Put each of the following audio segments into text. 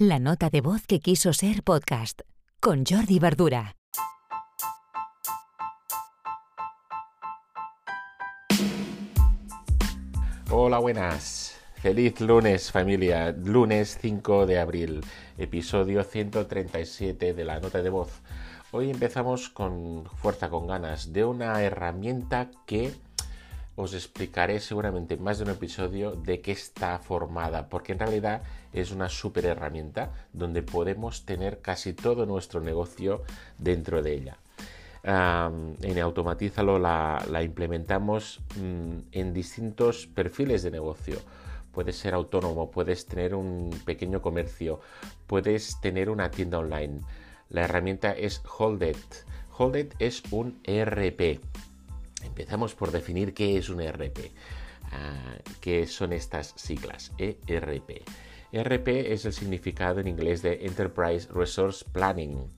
La nota de voz que quiso ser podcast con Jordi Verdura. Hola, buenas. Feliz lunes familia, lunes 5 de abril, episodio 137 de la nota de voz. Hoy empezamos con fuerza, con ganas, de una herramienta que os explicaré seguramente en más de un episodio de qué está formada, porque en realidad es una super herramienta donde podemos tener casi todo nuestro negocio dentro de ella. en Automatízalo la, implementamos mm, en distintos perfiles de negocio. Puedes ser autónomo, puedes tener un pequeño comercio, puedes tener una tienda online. La herramienta es Holded. Holded es un ERP Empezamos por definir qué es un ERP. Ah, ¿Qué son estas siglas? ERP. ERP es el significado en inglés de Enterprise Resource Planning.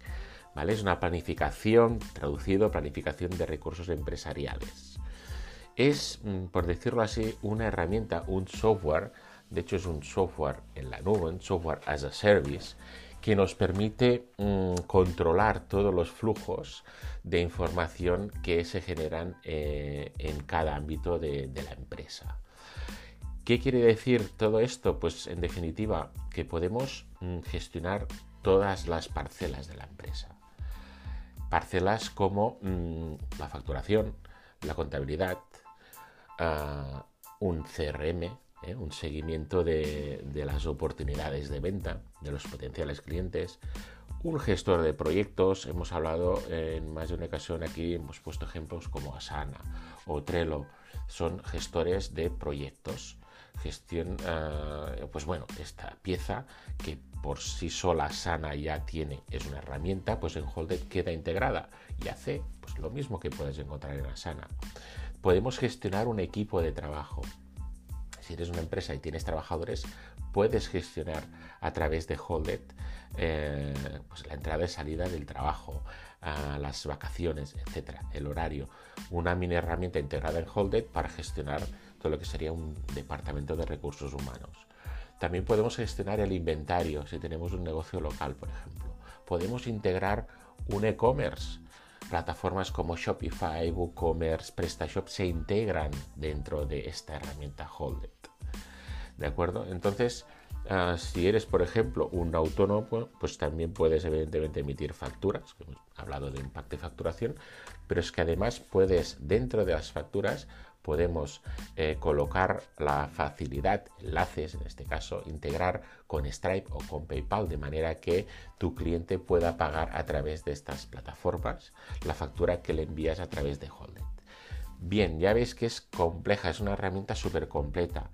¿vale? Es una planificación, traducido, planificación de recursos empresariales. Es, mm, por decirlo así, una herramienta, un software, de hecho es un software en la nube, un software as a service, que nos permite mm, controlar todos los flujos de información que se generan eh, en cada ámbito de, la empresa. ¿Qué quiere decir todo esto? Pues en definitiva que podemos mm, gestionar todas las parcelas de la empresa. Parcelas como mm, la facturación, la contabilidad, ah, un CRM, ¿eh? un seguimiento de, las oportunidades de venta de los potenciales clientes, un gestor de proyectos, hemos hablado en más de una ocasión aquí, hemos puesto ejemplos como Asana o Trello, son gestores de proyectos. Gestión, eh, pues bueno, esta pieza que por sí sola Asana ya tiene, es una herramienta, pues en Holded queda integrada y hace pues lo mismo que puedes encontrar en Asana. Podemos gestionar un equipo de trabajo, si eres una empresa y tienes trabajadores, puedes gestionar a través de Holded eh, pues la entrada y salida del trabajo, las vacaciones, etcétera, el horario. Una mini herramienta integrada en Holded para gestionar todo lo que sería un departamento de recursos humanos. También podemos gestionar el inventario si tenemos un negocio local, por ejemplo. Podemos integrar un e-commerce plataformas como Shopify, WooCommerce, PrestaShop se integran dentro de esta herramienta Holded. ¿De acuerdo? Entonces, ah, si eres, por ejemplo, un autónomo, pues también puedes evidentemente emitir facturas, hemos hablado de impacto de facturación, pero es que además puedes, dentro de las facturas, podemos eh, colocar la facilidad, enlaces en este caso, integrar con Stripe o con PayPal de manera que tu cliente pueda pagar a través de estas plataformas la factura que le envías a través de Holded. Bien, ya veis que es compleja, es una herramienta súper completa.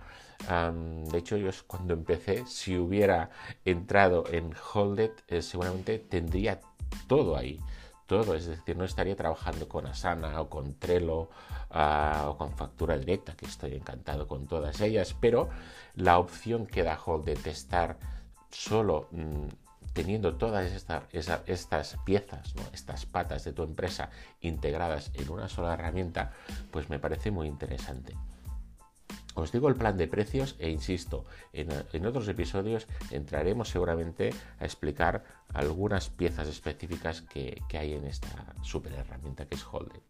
de hecho, yo cuando empecé, si hubiera entrado en Holded, eh, seguramente tendría todo ahí todo, es decir, no estaría trabajando con Asana o con Trello ah, o con factura directa, que estoy encantado con todas ellas, pero la opción que da Hold de estar solo mm, teniendo todas estas piezas, estas patas de tu empresa integradas en una sola herramienta, pues me parece muy interesante. Os digo el plan de precios e insisto, en, otros episodios entraremos seguramente a explicar algunas piezas específicas que, hay en esta super herramienta que es Holded.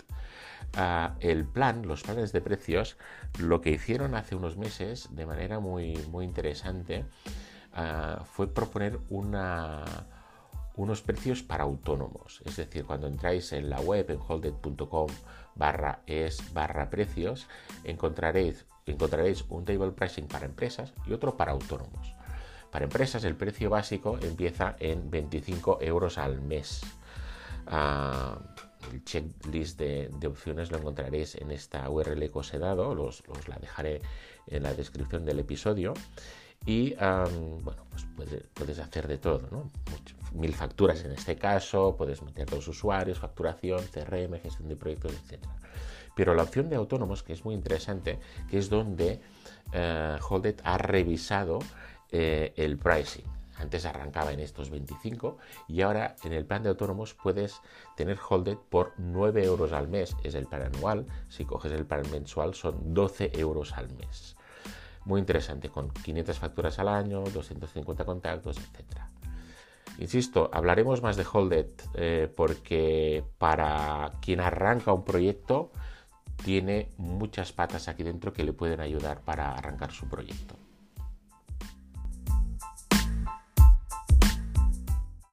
Ah, el plan, los planes de precios, lo que hicieron hace unos meses de manera muy, muy interesante ah, fue proponer unos precios para autónomos. Es decir, cuando entráis en la web en holded.com barra es barra precios, encontraréis un table pricing para empresas y otro para autónomos. Para empresas el precio básico empieza en 25 euros al mes. Ah, el checklist de, opciones lo encontraréis en esta URL que os he dado, os, la dejaré en la descripción del episodio. Y bueno, pues puedes, hacer de todo, ¿no? mil facturas en este caso, puedes meter los usuarios, facturación, CRM, gestión de proyectos, etc. Pero la opción de autónomos, que es muy interesante, que es donde eh, Holded ha revisado eh, el pricing. Antes arrancaba en estos 25 y ahora en el plan de autónomos puedes tener Holded por 9 euros al mes. Es el plan anual. Si coges el plan mensual son 12 euros al mes. Muy interesante, con 500 facturas al año, 250 contactos, etc. Insisto, hablaremos más de Holded eh, porque para quien arranca un proyecto tiene muchas patas aquí dentro que le pueden ayudar para arrancar su proyecto.